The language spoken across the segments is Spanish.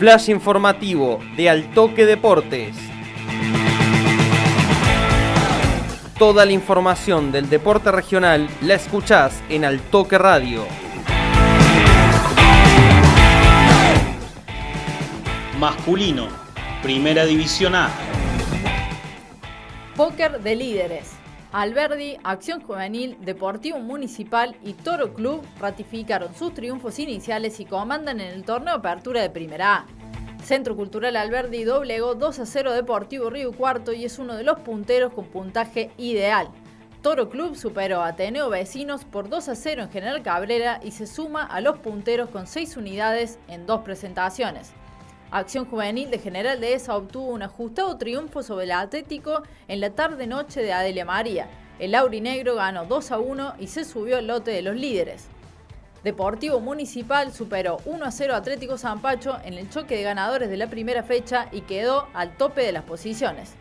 Flash informativo de Altoque Deportes. Toda la información del deporte regional la escuchás en Altoque Radio. Masculino, Primera División A. Póker de líderes. Alberdi, Acción Juvenil, Deportivo Municipal y Toro Club ratificaron sus triunfos iniciales y comandan en el torneo Apertura de Primera A. Centro Cultural Alberdi doblegó 2 a 0 Deportivo Río Cuarto y es uno de los punteros con puntaje ideal. Toro Club superó a Ateneo Vecinos por 2 a 0 en General Cabrera y se suma a los punteros con 6 unidades en dos presentaciones. Acción Juvenil de General Dehesa obtuvo un ajustado triunfo sobre el Atlético en la tarde-noche de Adelia María. El Aurinegro ganó 2 a 1 y se subió al lote de los líderes. Deportivo Municipal superó 1 a 0 Atlético Zampacho en el choque de ganadores de la primera fecha y quedó al tope de las posiciones.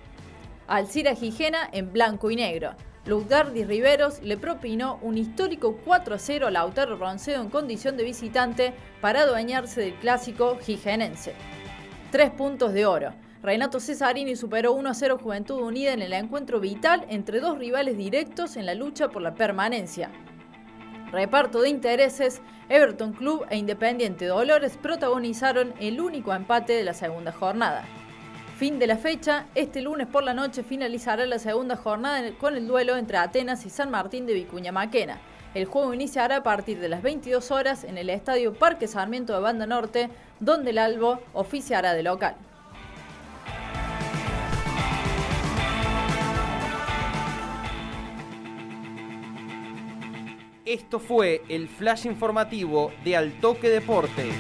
Alcira Gijena en blanco y negro. Lugdardi Riveros le propinó un histórico 4 a 0 a Lautaro Roncedo en condición de visitante para adueñarse del clásico jigenense. Tres puntos de oro. Renato Cesarini superó 1 a 0 Juventud Unida en el encuentro vital entre dos rivales directos en la lucha por la permanencia. Reparto de intereses, Everton Club e Independiente Dolores protagonizaron el único empate de la segunda jornada. Fin de la fecha, este lunes por la noche finalizará la segunda jornada con el duelo entre Atenas y San Martín de Vicuña Maquena. El juego iniciará a partir de las 22 horas en el Estadio Parque Sarmiento de Banda Norte, donde el Albo oficiará de local. Esto fue el flash informativo de Altoque Deportes.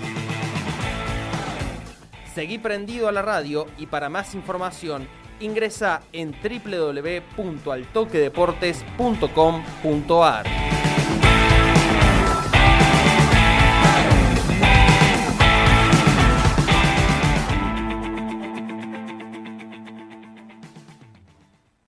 Seguí prendido a la radio y para más información ingresa en www.altoquedeportes.com.ar.